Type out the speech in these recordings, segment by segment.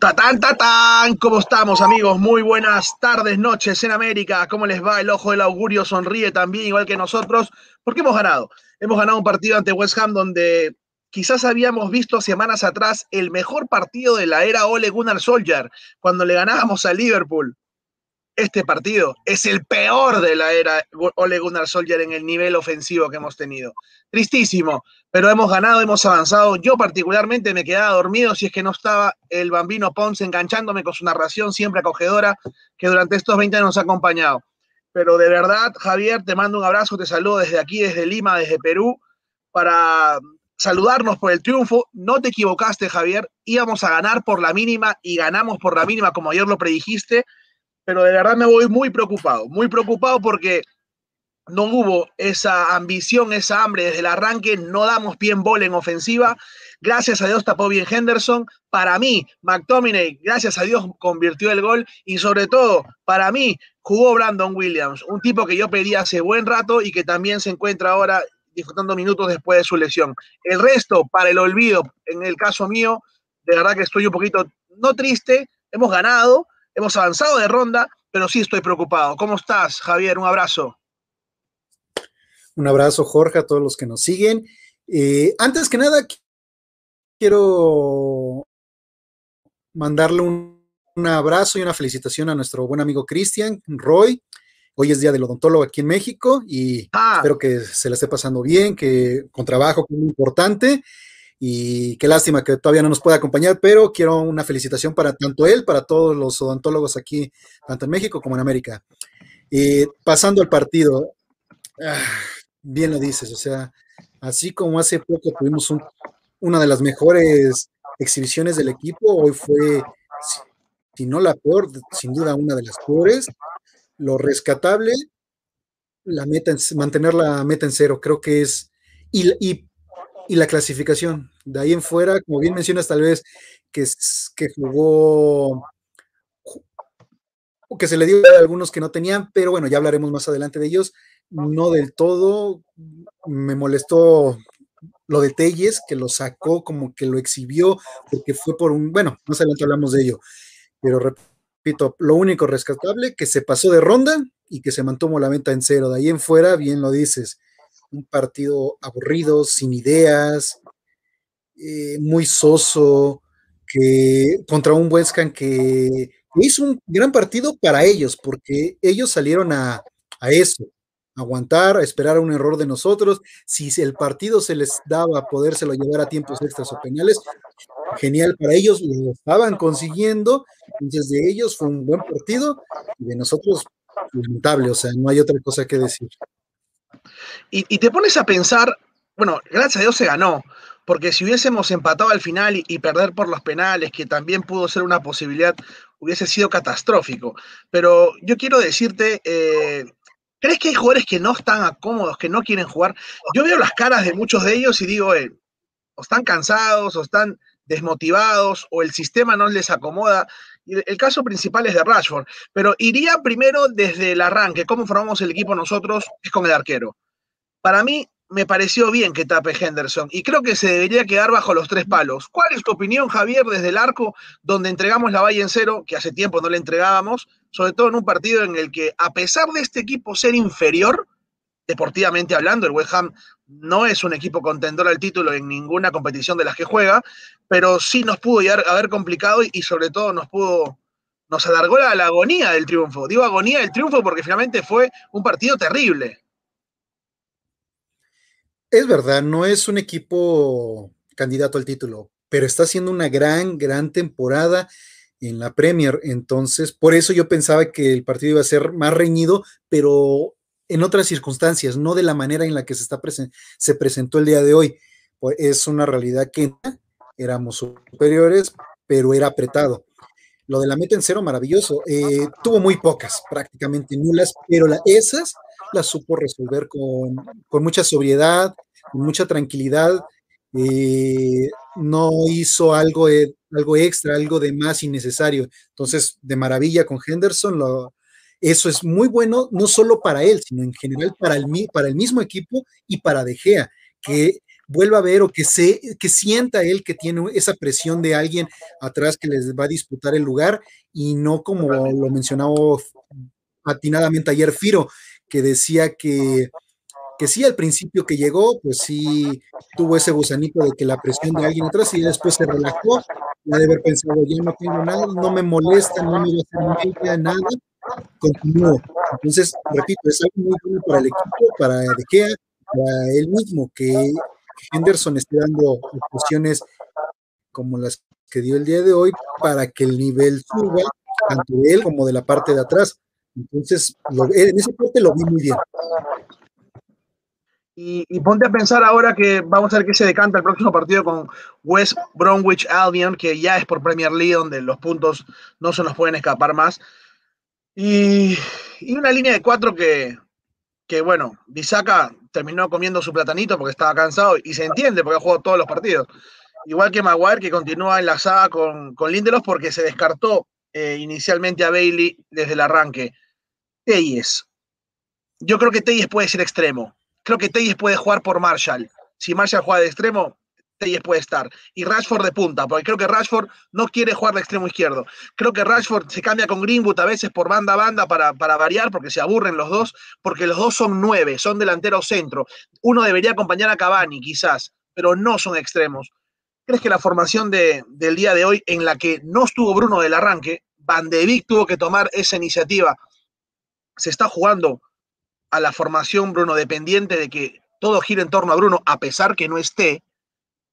Tatán, tatán, ¿cómo estamos amigos? Muy buenas tardes, noches en América. ¿Cómo les va? El ojo del augurio sonríe también, igual que nosotros, porque hemos ganado. Hemos ganado un partido ante West Ham donde quizás habíamos visto semanas atrás el mejor partido de la era Ole Gunnar Solskjaer, cuando le ganábamos a Liverpool este partido es el peor de la era Ole Gunnar Solskjaer en el nivel ofensivo que hemos tenido. Tristísimo, pero hemos ganado, hemos avanzado. Yo particularmente me quedaba dormido si es que no estaba el bambino Ponce enganchándome con su narración siempre acogedora que durante estos 20 años nos ha acompañado. Pero de verdad, Javier, te mando un abrazo, te saludo desde aquí, desde Lima, desde Perú, para saludarnos por el triunfo. No te equivocaste, Javier, íbamos a ganar por la mínima y ganamos por la mínima, como ayer lo predijiste pero de verdad me voy muy preocupado, muy preocupado porque no hubo esa ambición, esa hambre desde el arranque, no damos pie en bola en ofensiva. Gracias a Dios tapó bien Henderson. Para mí, McTominay, gracias a Dios, convirtió el gol. Y sobre todo, para mí, jugó Brandon Williams, un tipo que yo pedí hace buen rato y que también se encuentra ahora disfrutando minutos después de su lesión. El resto, para el olvido, en el caso mío, de verdad que estoy un poquito, no triste, hemos ganado, Hemos avanzado de ronda, pero sí estoy preocupado. ¿Cómo estás, Javier? Un abrazo. Un abrazo, Jorge, a todos los que nos siguen. Eh, antes que nada, quiero mandarle un, abrazo y una felicitación a nuestro buen amigo Cristian Roy. Hoy es día del odontólogo aquí en México y ah. espero que se le esté pasando bien, que con trabajo muy importante y qué lástima que todavía no nos pueda acompañar, pero quiero una felicitación para tanto él, para todos los odontólogos aquí, tanto en México como en América. Y pasando al partido, ah, bien lo dices, o sea, así como hace poco tuvimos una de las mejores exhibiciones del equipo, hoy fue, si no la peor, sin duda una de las peores. Lo rescatable, la meta, mantener la meta en cero, creo que es, y la clasificación. De ahí en fuera, como bien mencionas, tal vez que, que jugó que se le dio a algunos que no tenían, pero bueno, ya hablaremos más adelante de ellos. No del todo. Me molestó lo de Telles, que lo sacó, como que lo exhibió, porque fue por un, bueno, más adelante hablamos de ello, pero repito, lo único rescatable, que se pasó de ronda y que se mantuvo la venta en cero. De ahí en fuera, bien lo dices, un partido aburrido, sin ideas, eh, muy soso, que contra un West Ham que hizo un gran partido para ellos, porque ellos salieron a, eso, a aguantar, a esperar un error de nosotros. Si el partido se les daba podérselo llevar a tiempos extras o penales, genial para ellos, lo estaban consiguiendo. Entonces, de ellos fue un buen partido y de nosotros, lamentable, o sea, no hay otra cosa que decir. Y, te pones a pensar, bueno, gracias a Dios se ganó, porque si hubiésemos empatado al final y, perder por los penales, que también pudo ser una posibilidad, hubiese sido catastrófico. Pero yo quiero decirte, eh, ¿crees que hay jugadores que no están cómodos, que no quieren jugar? Yo veo las caras de muchos de ellos y digo, eh, o están cansados, o están desmotivados, o el sistema no les acomoda. El caso principal es de Rashford, pero iría primero desde el arranque, cómo formamos el equipo nosotros, es con el arquero. Para mí, me pareció bien que tape Henderson y creo que se debería quedar bajo los tres palos. ¿Cuál es tu opinión, Javier, desde el arco, donde entregamos la valla en cero, que hace tiempo no la entregábamos, sobre todo en un partido en el que, a pesar de este equipo ser inferior, deportivamente hablando, el West Ham no es un equipo contendor al título en ninguna competición de las que juega, pero sí nos pudo haber complicado y, sobre todo nos pudo, nos alargó la agonía del triunfo. Digo agonía del triunfo porque finalmente fue un partido terrible. Es verdad, no es un equipo candidato al título, pero está haciendo una gran, gran temporada en la Premier. Entonces, por eso yo pensaba que el partido iba a ser más reñido, pero en otras circunstancias, no de la manera en la que se, está se presentó el día de hoy. Pues, es una realidad que éramos superiores, pero era apretado. Lo de la meta en cero, maravilloso. Eh, tuvo muy pocas, prácticamente nulas, pero esas la supo resolver con, mucha sobriedad, con mucha tranquilidad. Eh, no hizo algo, eh, algo extra, algo de más innecesario. Entonces, de maravilla con Henderson, eso es muy bueno, no solo para él, sino en general para el, para el mismo equipo y para De Gea, que vuelva a ver o que, se, que sienta él que tiene esa presión de alguien atrás que les va a disputar el lugar y no como lo mencionaba atinadamente ayer Firo, que decía que, que sí, al principio que llegó, pues sí tuvo ese gusanito de que la presión de alguien atrás y después se relajó, ya de haber pensado, ya no tengo nada, no me molesta, no me va a hacer nada. Entonces, repito, es algo muy bueno para el equipo, para De Gea, para él mismo, que Henderson esté dando opciones como las que dio el día de hoy para que el nivel suba, tanto de él como de la parte de atrás. Entonces, en ese parte lo vi muy bien. Y, ponte a pensar ahora que vamos a ver qué se decanta el próximo partido con West Bromwich Albion, que ya es por Premier League, donde los puntos no se nos pueden escapar más. Y, y una línea de cuatro que, que bueno, Bisaca terminó comiendo su platanito porque estaba cansado y se entiende porque ha jugado todos los partidos. Igual que Maguire, que continúa enlazada con, con Lindelof porque se descartó eh, inicialmente a Bailey desde el arranque. Teyes. Yo creo que Teyes puede ser extremo. Creo que Teyes puede jugar por Marshall. Si Marshall juega de extremo, Telles puede estar. Y Rashford de punta, porque creo que Rashford no quiere jugar de extremo izquierdo. Creo que Rashford se cambia con Greenwood a veces por banda a banda para, para variar, porque se aburren los dos, porque los dos son nueve, son delantero centro. Uno debería acompañar a Cavani, quizás, pero no son extremos. ¿Crees que la formación de, del día de hoy, en la que no estuvo Bruno del arranque, Van de Beek tuvo que tomar esa iniciativa, se está jugando a la formación Bruno dependiente de que todo gira en torno a Bruno, a pesar que no esté,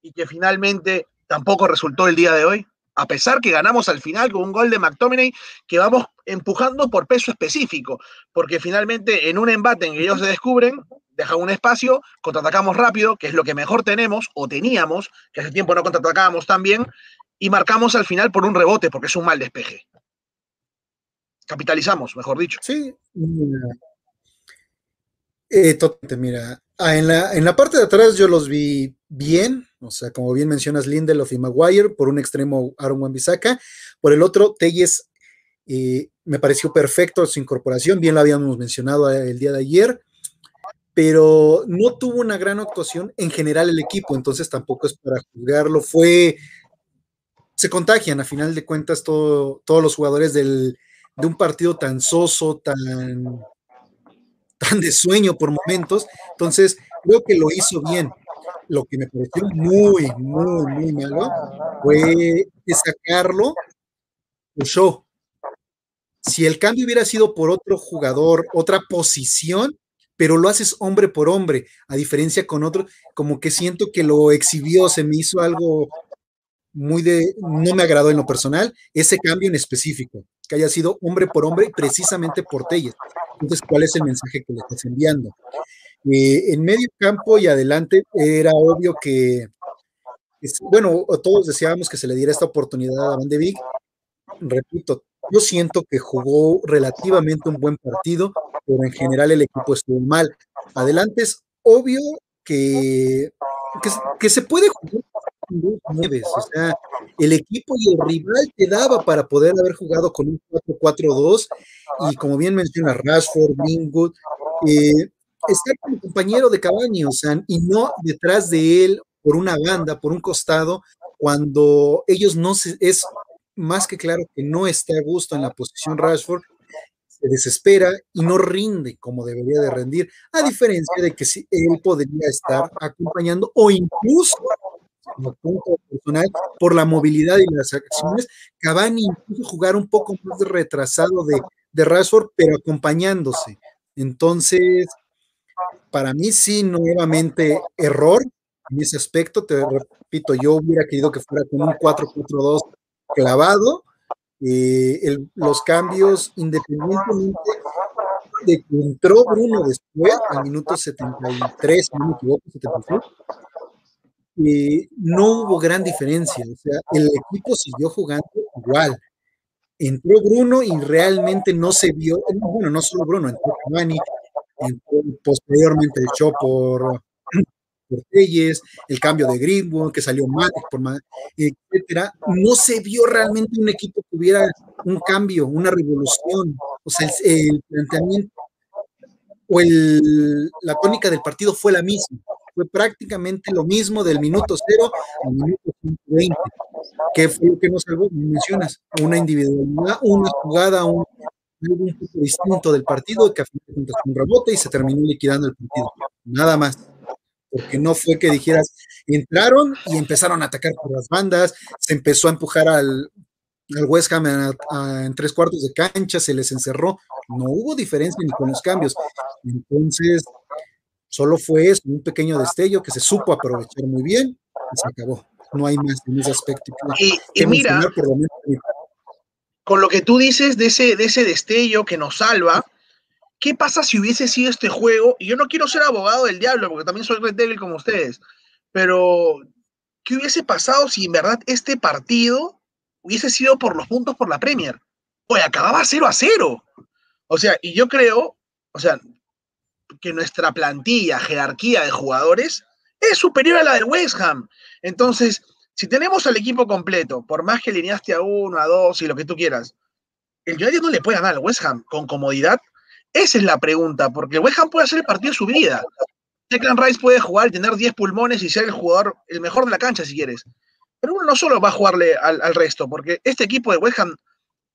y que finalmente tampoco resultó el día de hoy, a pesar que ganamos al final con un gol de McTominay que vamos empujando por peso específico, porque finalmente en un embate en que ellos se descubren, dejan un espacio, contraatacamos rápido, que es lo que mejor tenemos o teníamos, que hace tiempo no contraatacábamos tan bien, y marcamos al final por un rebote, porque es un mal despeje. Capitalizamos, mejor dicho. Sí, eh, totalmente, mira, ah, en, la, en la parte de atrás yo los vi bien, o sea, como bien mencionas, Lindelof y Maguire, por un extremo Aaron wan por el otro, Telles eh, me pareció perfecto su incorporación, bien lo habíamos mencionado el día de ayer, pero no tuvo una gran actuación en general el equipo, entonces tampoco es para juzgarlo, fue, se contagian a final de cuentas todos los jugadores del, de un partido tan soso, tan, tan de sueño por momentos, entonces creo que lo hizo bien. Lo que me pareció muy, muy, muy malo fue sacarlo show. Si el cambio hubiera sido por otro jugador, otra posición, pero lo haces hombre por hombre, a diferencia con otro, como que siento que lo exhibió, se me hizo algo muy de, no me agradó en lo personal, ese cambio en específico, que haya sido hombre por hombre, precisamente por Telles. Entonces, ¿cuál es el mensaje que le estás enviando? Eh, en medio campo y adelante era obvio que, bueno, todos deseábamos que se le diera esta oportunidad a Van de Beek. Repito, yo siento que jugó relativamente un buen partido, pero en general el equipo estuvo mal. Adelante es obvio que, que, se puede jugar con dos o sea, el equipo y el rival te daba para poder haber jugado con un 4-4-2 y como bien menciona Rashford, Greenwood, eh, estar como compañero de Cavani, o sea, y no detrás de él por una banda, por un costado, cuando ellos no se, es más que claro que no está a gusto en la posición Rashford, se desespera y no rinde como debería de rendir, a diferencia de que si él podría estar acompañando o incluso como punto personal, por la movilidad y las acciones, Cavani incluso jugar un poco más retrasado de, de Rashford, pero acompañándose. Entonces, para mí sí, nuevamente error en ese aspecto. Te repito, yo hubiera querido que fuera con un 4-4-2 clavado. Eh, los cambios, independientemente de que entró Bruno después, al minuto 73, si no me equivoco, 76, no hubo gran diferencia. O sea, el equipo siguió jugando igual. Entró Bruno y realmente no se vio, bueno, no solo Bruno, entró Cavani, posteriormente echó por, por el cambio de Greenwood, que salió mal, por etcétera, no se vio realmente un equipo que tuviera un cambio, una revolución. O sea, el, planteamiento o el, la tónica del partido fue la misma. Fue prácticamente lo mismo del minuto cero al minuto 120. ¿Qué fue lo que nos salvó? Mencionas una individualidad, una jugada, un, un poco distinto del partido que a fin de un rebote y se terminó liquidando el partido. Nada más. Porque no fue que dijeras, entraron y empezaron a atacar por las bandas, se empezó a empujar al, al West Ham en tres cuartos de cancha, se les encerró. No hubo diferencia ni con los cambios. Entonces, solo fue eso, un pequeño destello que se supo aprovechar muy bien y se acabó. No hay más en ese aspecto. Y, mira, con lo que tú dices de ese, de ese destello que nos salva, ¿qué pasa si hubiese sido este juego? Y yo no quiero ser abogado del diablo, porque también soy red débil como ustedes, pero ¿qué hubiese pasado si en verdad este partido hubiese sido por los puntos por la Premier? Pues acababa 0 a 0. O sea, y yo creo, o sea, que nuestra plantilla, jerarquía de jugadores es superior a la del West Ham. Entonces, si tenemos al equipo completo, por más que alineaste a uno, a dos y lo que tú quieras, el United no le puede ganar al West Ham con comodidad. Esa es la pregunta, porque el West Ham puede hacer el partido de su vida. Declan Rice puede jugar tener 10 pulmones y ser el jugador, el mejor de la cancha si quieres. Pero uno no solo va a jugarle al, al resto, porque este equipo de West Ham,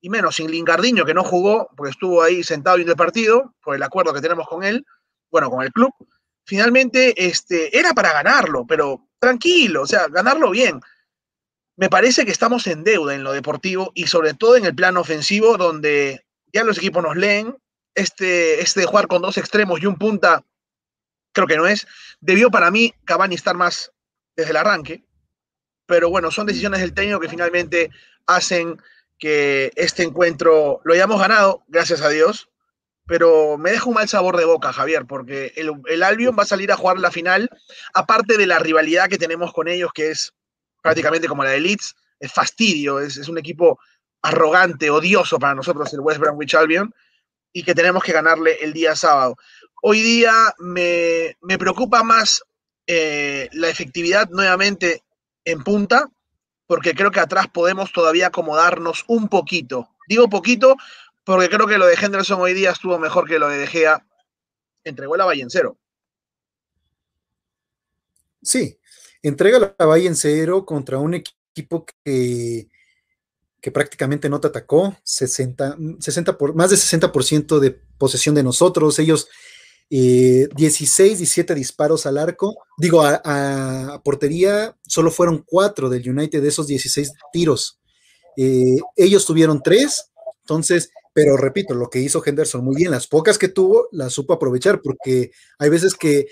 y menos sin Lingardiño, que no jugó, porque estuvo ahí sentado viendo el partido, por el acuerdo que tenemos con él, bueno, con el club, finalmente este, era para ganarlo, pero tranquilo, o sea, ganarlo bien. Me parece que estamos en deuda en lo deportivo y sobre todo en el plano ofensivo, donde ya los equipos nos leen. Este, este jugar con dos extremos y un punta, creo que no es. Debió para mí Cavani estar más desde el arranque, pero bueno, son decisiones del técnico que finalmente hacen que este encuentro lo hayamos ganado, gracias a Dios, pero me deja un mal sabor de boca, Javier, porque el, Albion va a salir a jugar la final, aparte de la rivalidad que tenemos con ellos, que es prácticamente como la de Leeds, es fastidio, es, es un equipo arrogante, odioso para nosotros, el West Bromwich Albion, y que tenemos que ganarle el día sábado. Hoy día me, me preocupa más eh, la efectividad nuevamente en punta, porque creo que atrás podemos todavía acomodarnos un poquito. Digo poquito porque creo que lo de Henderson hoy día estuvo mejor que lo de De Gea. Entregó la Valle en cero. Sí, entrega la Valle en cero contra un equipo que, que prácticamente no te atacó, 60, 60 por, más de 60% de posesión de nosotros, ellos eh, 16, 17 disparos al arco, digo, a, a, portería, solo fueron 4 del United de esos 16 tiros. Eh, ellos tuvieron 3, entonces pero repito, lo que hizo Henderson muy bien, las pocas que tuvo, las supo aprovechar, porque hay veces que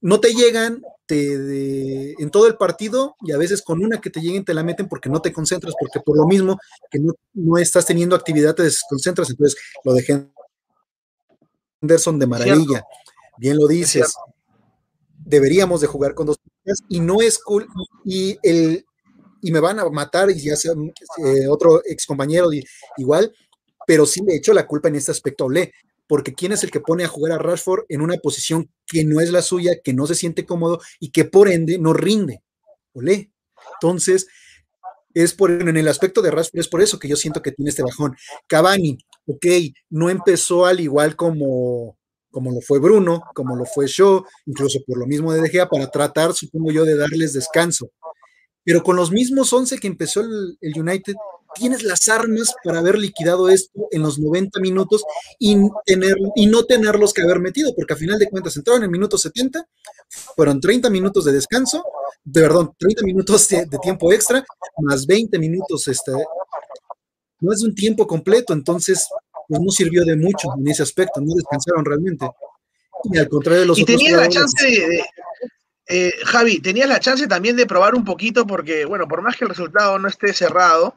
no te llegan te, de, en todo el partido y a veces con una que te lleguen te la meten porque no te concentras, porque por lo mismo que no, no estás teniendo actividad te desconcentras, entonces lo de Henderson de maravilla, bien lo dices, deberíamos de jugar con dos y no es cool y el y me van a matar y ya sea eh, otro ex compañero igual pero sí le echo la culpa en este aspecto a Olé, porque ¿quién es el que pone a jugar a Rashford en una posición que no es la suya, que no se siente cómodo y que por ende no rinde? Olé. Entonces, es por en el aspecto de Rashford, es por eso que yo siento que tiene este bajón. Cavani, ok, no empezó al igual como, como lo fue Bruno, como lo fue Shaw, incluso por lo mismo de De Gea, para tratar, supongo yo, de darles descanso. Pero con los mismos 11 que empezó el United, tienes las armas para haber liquidado esto en los 90 minutos y, tener, y no tenerlos que haber metido, porque a final de cuentas entraron en el minuto 70, fueron 30 minutos de descanso, de, perdón, 30 minutos de, de, tiempo extra, más 20 minutos, este, no es un tiempo completo, entonces pues no sirvió de mucho en ese aspecto, no descansaron realmente. Y al contrario de los y tenías la chance de, de eh, Javi, tenías la chance también de probar un poquito, porque, bueno, por más que el resultado no esté cerrado,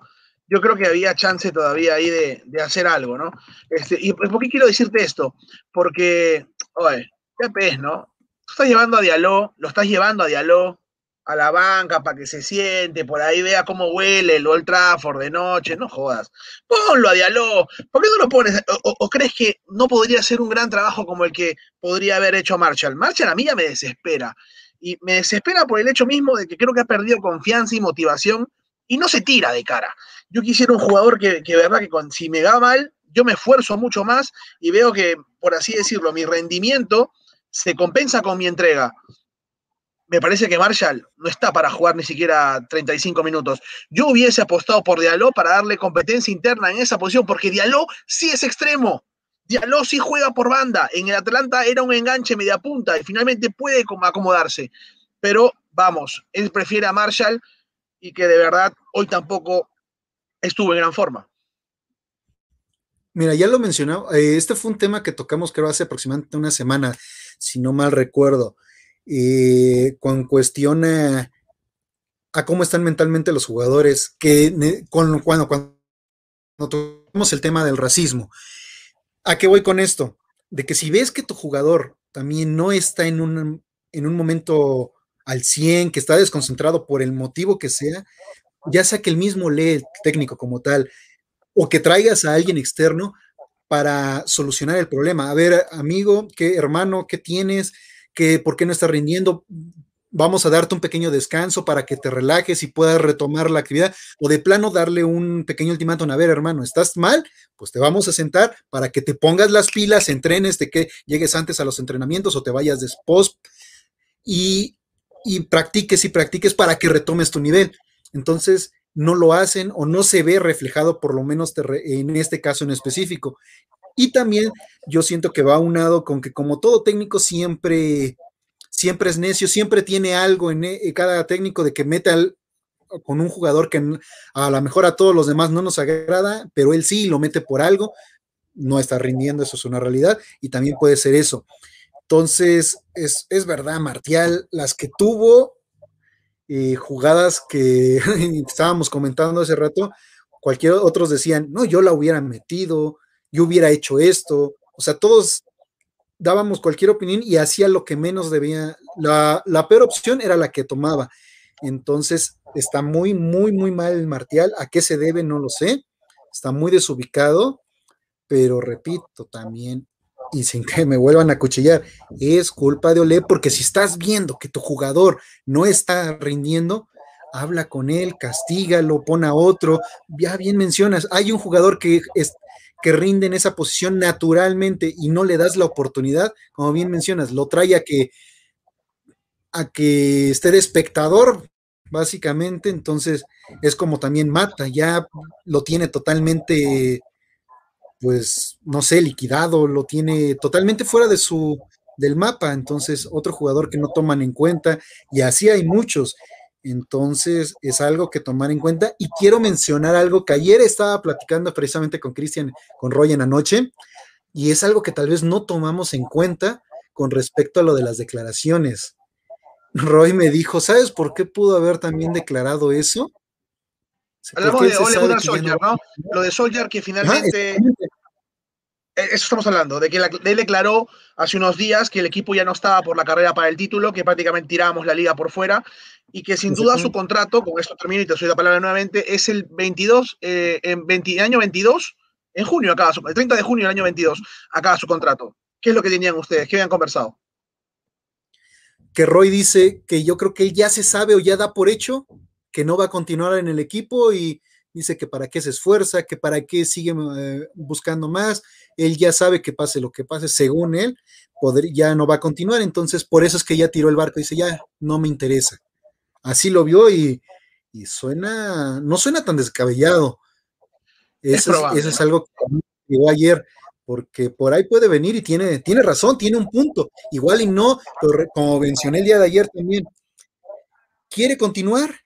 yo creo que había chance todavía ahí de, de hacer algo, ¿no? Este, ¿Y por qué quiero decirte esto? Porque, oye, qué pez, ¿no? Tú estás llevando a Dialó, lo estás llevando a Dialó a la banca para que se siente, por ahí vea cómo huele el Old Trafford de noche, no jodas. Ponlo a Dialó, ¿por qué no lo pones? O, o, crees que no podría ser un gran trabajo como el que podría haber hecho Marshall? Marshall a mí ya me desespera. Y me desespera por el hecho mismo de que creo que ha perdido confianza y motivación y no se tira de cara. Yo quisiera un jugador que, que verdad, que con, si me va mal, yo me esfuerzo mucho más y veo que, por así decirlo, mi rendimiento se compensa con mi entrega. me parece que Marshall no está para jugar ni siquiera 35 minutos. Yo hubiese apostado por Diallo para darle competencia interna en esa posición, porque Diallo sí es extremo. Diallo sí juega por banda. En el Atlanta era un enganche media punta y finalmente puede acomodarse. Pero vamos, él prefiere a Marshall y que de verdad hoy tampoco estuvo en gran forma. Mira, ya lo mencionaba, eh, este fue un tema que tocamos creo hace aproximadamente una semana, si no mal recuerdo, eh, con cuestión a, cómo están mentalmente los jugadores, que cuando, cuando, tocamos el tema del racismo, ¿a qué voy con esto? De que si ves que tu jugador también no está en un, en un momento al 100, que está desconcentrado por el motivo que sea, ya sea que el mismo lee el técnico como tal, o que traigas a alguien externo para solucionar el problema. A ver, amigo, qué hermano, ¿qué tienes? ¿Qué, ¿Por qué no estás rindiendo? Vamos a darte un pequeño descanso para que te relajes y puedas retomar la actividad. O de plano darle un pequeño ultimátum. A ver, hermano, ¿estás mal? Pues te vamos a sentar para que te pongas las pilas, entrenes, de que llegues antes a los entrenamientos o te vayas después y, y practiques y practiques para que retomes tu nivel. Entonces, no lo hacen o no se ve reflejado, por lo menos en este caso en específico. Y también yo siento que va unado con que como todo técnico siempre, siempre es necio, siempre tiene algo en, e, cada técnico de que mete al, con un jugador que a lo mejor a todos los demás no nos agrada, pero él sí lo mete por algo, no está rindiendo, eso es una realidad, y también puede ser eso. Entonces, es, es verdad, Martial, las que tuvo, eh, jugadas que estábamos comentando hace rato, cualquier otros decían, no, yo la hubiera metido, yo hubiera hecho esto, o sea, todos dábamos cualquier opinión y hacía lo que menos debía, la, la peor opción era la que tomaba. Entonces, está muy, muy, muy mal el Martial, ¿a qué se debe? No lo sé, está muy desubicado, pero repito, también y sin que me vuelvan a cuchillar, es culpa de Olé, porque si estás viendo que tu jugador no está rindiendo, habla con él, castígalo, pone a otro. Ya bien mencionas, hay un jugador que, es, que rinde en esa posición naturalmente y no le das la oportunidad, como bien mencionas, lo trae a que, a que esté de espectador, básicamente, entonces es como también mata, ya lo tiene totalmente pues, no sé, liquidado, lo tiene totalmente fuera de su, del mapa, entonces otro jugador que no toman en cuenta, y así hay muchos. Entonces es algo que tomar en cuenta. Y quiero mencionar algo que ayer estaba platicando precisamente con Cristian, con Roy en anoche, y es algo que tal vez no tomamos en cuenta con respecto a lo de las declaraciones. Roy me dijo, ¿sabes por qué pudo haber también declarado eso? Hablamos de Ole Soldier, ¿no? Lo de Soldier que finalmente. Eh, eso estamos hablando, de que él declaró hace unos días que el equipo ya no estaba por la carrera para el título, que prácticamente tirábamos la liga por fuera y que sin duda su contrato, con esto termino y te doy la palabra nuevamente, es el 22, eh, en 20, año 22, en junio acaba su, el 30 de junio del año 22 acaba su contrato. ¿Qué es lo que tenían ustedes? ¿Qué habían conversado? Que Roy dice que yo creo que él ya se sabe o ya da por hecho que no va a continuar en el equipo y dice que para qué se esfuerza, que para qué sigue eh, buscando más. Él ya sabe que pase lo que pase, según él, ya no va a continuar. Entonces, por eso es que ya tiró el barco. Dice, ya no me interesa. Así lo vio y, suena, no suena tan descabellado. Eso es, eso es algo que llegó ayer, porque por ahí puede venir y tiene, tiene razón, tiene un punto. Igual y no, pero como mencioné el día de ayer también, quiere continuar,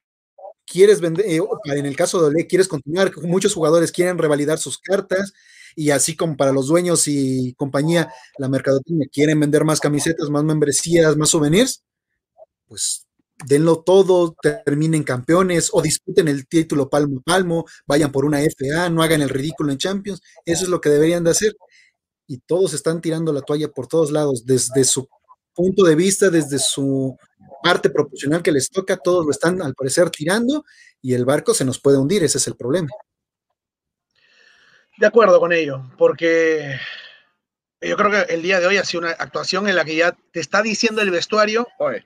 quieres vender, eh, en el caso de Ole, quieres continuar, muchos jugadores quieren revalidar sus cartas y así como para los dueños y compañía, la mercadotecnia quieren vender más camisetas, más membresías, más souvenirs, pues denlo todo, terminen campeones o disputen el título palmo a palmo, vayan por una FA, no hagan el ridículo en Champions, eso es lo que deberían de hacer. Y todos están tirando la toalla por todos lados, desde su punto de vista, desde su parte proporcional que les toca, todos lo están al parecer tirando y el barco se nos puede hundir, ese es el problema. De acuerdo con ello, porque yo creo que el día de hoy ha sido una actuación en la que ya te está diciendo el vestuario, oye,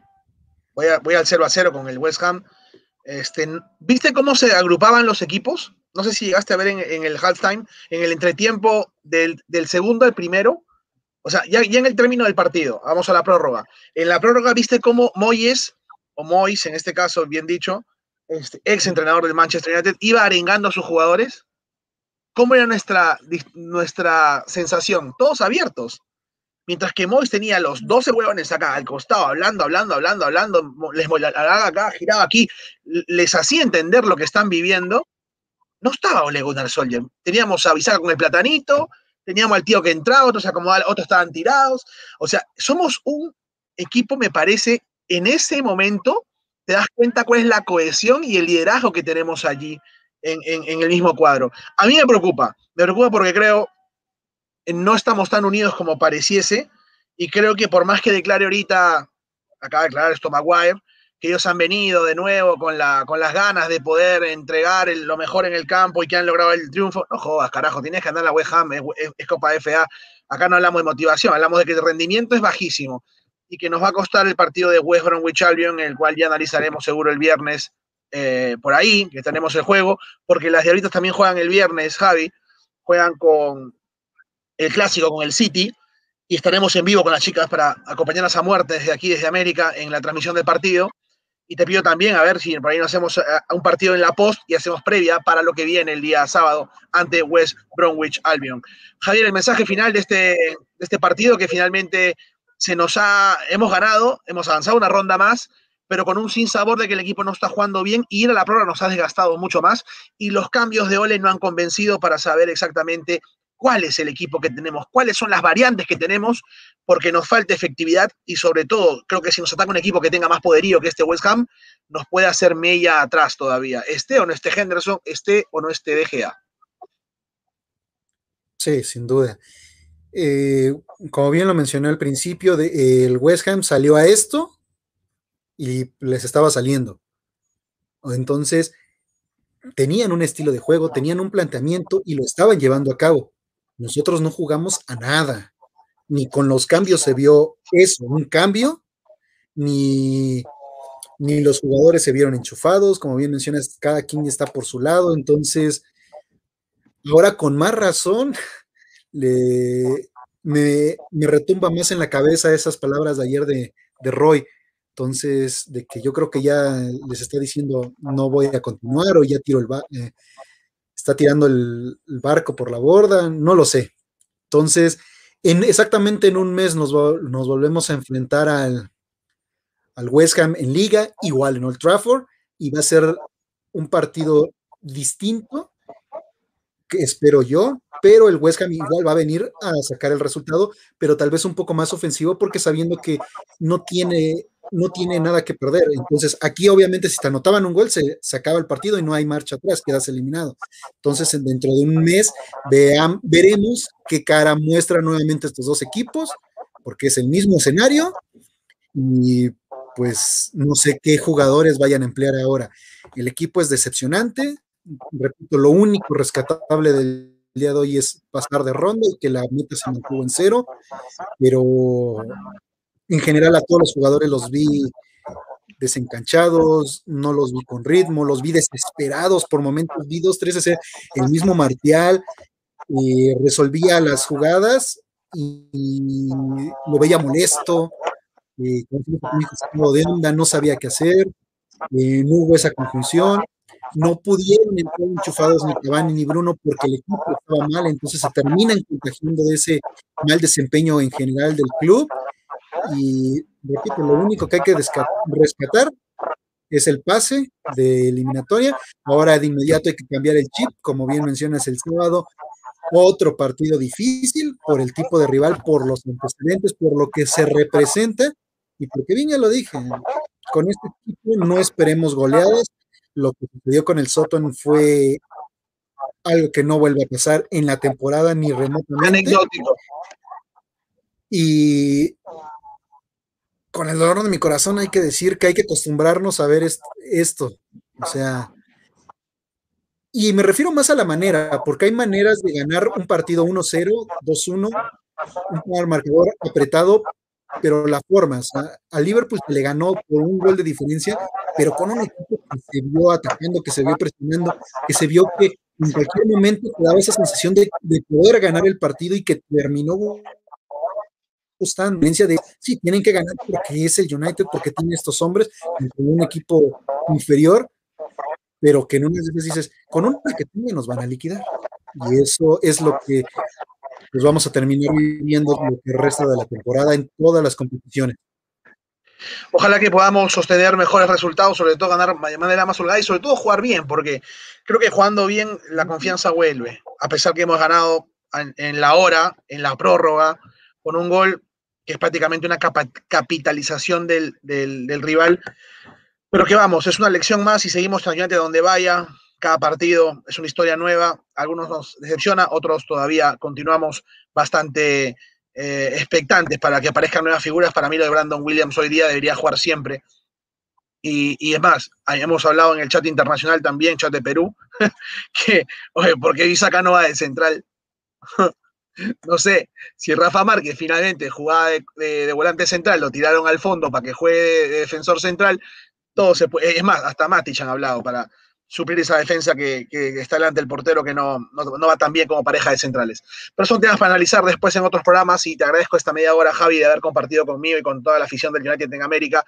voy, a, voy al 0 a 0 con el West Ham. Este, ¿Viste cómo se agrupaban los equipos? No sé si llegaste a ver en, el halftime, en el entretiempo del, del segundo al primero, o sea, ya, en el término del partido, vamos a la prórroga. En la prórroga viste cómo Moyes o Mois, en este caso, bien dicho, este, ex entrenador del Manchester United, iba arengando a sus jugadores? ¿Cómo era nuestra, nuestra sensación? Todos abiertos. Mientras que Mois tenía los 12 huevones acá al costado, hablando, hablando, hablando, hablando, les molaba acá, giraba aquí, les hacía entender lo que están viviendo. No estaba Ole Gunnar Soldier. Teníamos a Bisaca con el platanito, teníamos al tío que entraba, otros acomodaban, otros estaban tirados. O sea, somos un equipo, me parece, en ese momento te das cuenta cuál es la cohesión y el liderazgo que tenemos allí en, el mismo cuadro. A mí me preocupa, me preocupa porque creo no estamos tan unidos como pareciese y creo que por más que declare ahorita, acaba de declarar esto Maguire, que ellos han venido de nuevo con, la, con las ganas de poder entregar lo mejor en el campo y que han logrado el triunfo. No jodas, carajo, tienes que andar a la West Ham, es, Copa FA. Acá no hablamos de motivación, hablamos de que el rendimiento es bajísimo y que nos va a costar el partido de West Bromwich Albion, el cual ya analizaremos seguro el viernes eh, por ahí, que tenemos el juego, porque las diablitas también juegan el viernes, Javi, juegan con el clásico, con el City, y estaremos en vivo con las chicas para acompañarlas a muerte desde aquí, desde América, en la transmisión del partido. Y te pido también, a ver si por ahí nos hacemos eh, un partido en la post y hacemos previa para lo que viene el día sábado ante West Bromwich Albion. Javier, el mensaje final de este, de este partido que finalmente se nos ha, hemos ganado, hemos avanzado una ronda más, pero con un sinsabor de que el equipo no está jugando bien y ir a la prueba nos ha desgastado mucho más y los cambios de Ole no han convencido para saber exactamente cuál es el equipo que tenemos, cuáles son las variantes que tenemos, porque nos falta efectividad y sobre todo creo que si nos ataca un equipo que tenga más poderío que este West Ham, nos puede hacer mella atrás todavía. Esté o no esté Henderson, esté o no esté DGA. Sí, sin duda. Eh, como bien lo mencioné al principio, el West Ham salió a esto y les estaba saliendo. Entonces, tenían un estilo de juego, tenían un planteamiento y lo estaban llevando a cabo. Nosotros no jugamos a nada, ni con los cambios se vio eso, un cambio, ni, ni los jugadores se vieron enchufados, como bien mencionas, cada quien está por su lado, entonces, ahora con más razón, le, me, retumba más en la cabeza esas palabras de ayer de, Roy, entonces, de que yo creo que ya les está diciendo no voy a continuar o ya tiro el, eh, está tirando el, barco por la borda, no lo sé. Entonces, en, exactamente en un mes nos, volvemos a enfrentar al, al West Ham en liga, igual en Old Trafford, y va a ser un partido distinto, que espero yo, pero el West Ham igual va a venir a sacar el resultado, pero tal vez un poco más ofensivo porque sabiendo que no tiene no tiene nada que perder. Entonces, aquí obviamente si te anotaban un gol, se, acaba el partido y no hay marcha atrás, quedas eliminado. Entonces, dentro de un mes vean, veremos qué cara muestran nuevamente estos dos equipos, porque es el mismo escenario y pues no sé qué jugadores vayan a emplear ahora. El equipo es decepcionante, repito, lo único rescatable del día de hoy es pasar de ronda y que la meta se mantuvo en cero, pero en general a todos los jugadores los vi desencanchados, no los vi con ritmo, los vi desesperados por momentos, vi dos, tres, el mismo Martial eh, resolvía las jugadas y, lo veía molesto, eh, de onda, no sabía qué hacer, eh, no hubo esa conjunción, no pudieron entrar enchufados ni Cavani ni Bruno porque el equipo estaba mal, entonces se terminan contagiando de ese mal desempeño en general del club y repito, lo único que hay que rescatar es el pase de eliminatoria. Ahora de inmediato hay que cambiar el chip, como bien mencionas el sábado. Otro partido difícil por el tipo de rival, por los antecedentes, por lo que se representa. Y porque bien ya lo dije, con este equipo no esperemos goleadas. Lo que sucedió con el Soton fue algo que no vuelve a pasar en la temporada ni remotamente. Anecdótico. Y con el dolor de mi corazón hay que decir que hay que acostumbrarnos a ver esto. O sea, y me refiero más a la manera, porque hay maneras de ganar un partido 1-0, 2-1, un marcador apretado, pero la forma, a Liverpool se le ganó por un gol de diferencia, pero con un equipo que se vio atacando, que se vio presionando, que se vio que en cualquier momento te daba esa sensación de poder ganar el partido y que terminó apostando. De, sí, tienen que ganar porque es el United, porque tiene estos hombres, un equipo inferior, pero que en unas veces dices, con un tiene nos van a liquidar. Y eso es lo que pues vamos a terminar viviendo lo que resta de la temporada en todas las competiciones. Ojalá que podamos sostener mejores resultados, sobre todo ganar de manera más holgada y sobre todo jugar bien, porque creo que jugando bien la confianza vuelve. A pesar que hemos ganado en, la hora, en la prórroga, con un gol que es prácticamente una capitalización del, rival. Pero que vamos, es una lección más y seguimos tranquilamente donde vaya. Cada partido es una historia nueva. Algunos nos decepciona, otros todavía continuamos bastante eh, expectantes para que aparezcan nuevas figuras. Para mí lo de Brandon Williams hoy día debería jugar siempre. Y, y es más, hemos hablado en el chat internacional también, chat de Perú, que, oye, porque Isaca no va de central. no sé, si Rafa Márquez finalmente jugaba de, volante central, lo tiraron al fondo para que juegue de, defensor central, todo se puede. Es más, hasta Matic han hablado para, suplir esa defensa que, está delante del portero que no, no, va tan bien como pareja de centrales. Pero son temas para analizar después en otros programas y te agradezco esta media hora, Javi, de haber compartido conmigo y con toda la afición del United en América.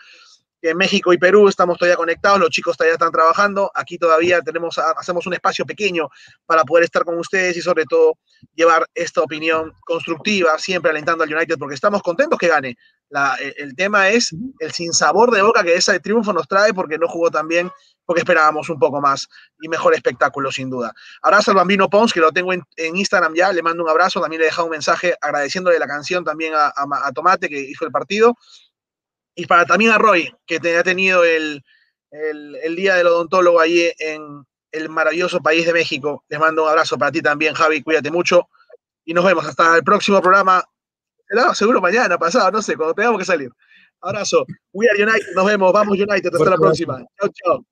En México y Perú estamos todavía conectados, los chicos todavía están trabajando, aquí todavía tenemos, hacemos un espacio pequeño para poder estar con ustedes y sobre todo llevar esta opinión constructiva, siempre alentando al United porque estamos contentos que gane. el, tema es el sinsabor de boca que ese triunfo nos trae porque no jugó tan bien porque esperábamos un poco más y mejor espectáculo, sin duda. Abrazo al Bambino Pons, que lo tengo en, Instagram ya, le mando un abrazo, también le he dejado un mensaje agradeciéndole la canción también a, Tomate, que hizo el partido, y para también a Roy, que te, ha tenido el, el, día del odontólogo allí en el maravilloso país de México. Les mando un abrazo para ti también, Javi, cuídate mucho, y nos vemos hasta el próximo programa, seguro mañana, pasado, no sé, cuando tengamos que salir. Abrazo. We are United. Nos vemos. Vamos United. Hasta la próxima. Chao, chao.